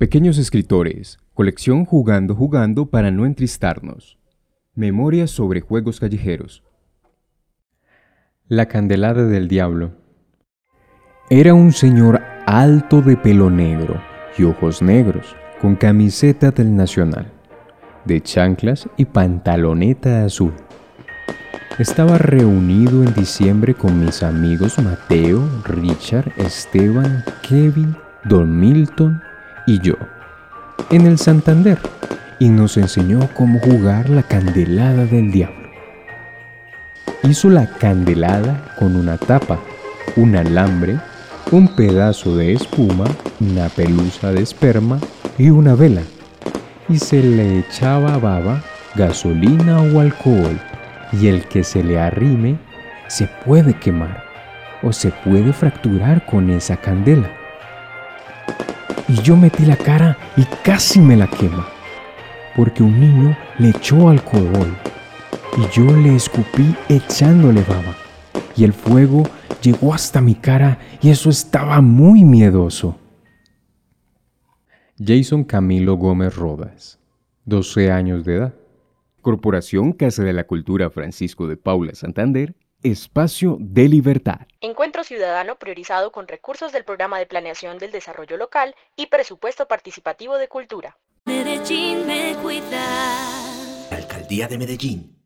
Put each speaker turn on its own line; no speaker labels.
Pequeños escritores, colección Jugando Jugando para no entristarnos. Memorias sobre juegos callejeros. La candelada del diablo. Era un señor alto de pelo negro y ojos negros, con camiseta del Nacional, de chanclas y pantaloneta azul. Estaba reunido en diciembre con mis amigos Mateo, Richard, Esteban, Kevin, Don Milton y yo, en el Santander, y nos enseñó cómo jugar la candelada del diablo. Hizo la candelada con una tapa, un alambre, un pedazo de espuma, una pelusa de esperma y una vela, y se le echaba baba, gasolina o alcohol, y el que se le arrime se puede quemar o se puede fracturar con esa candela y yo metí la cara y casi me la quema, porque un niño le echó alcohol y yo le escupí echándole baba y el fuego llegó hasta mi cara y eso estaba muy miedoso. Jason Camilo Gómez Rodas, 12 años de edad. Corporación Casa de la Cultura Francisco de Paula Santander, Espacio de Libertad.
Encuentro ciudadano priorizado con recursos del Programa de Planeación del Desarrollo Local y Presupuesto Participativo de Cultura.
Medellín me cuida. Alcaldía de Medellín.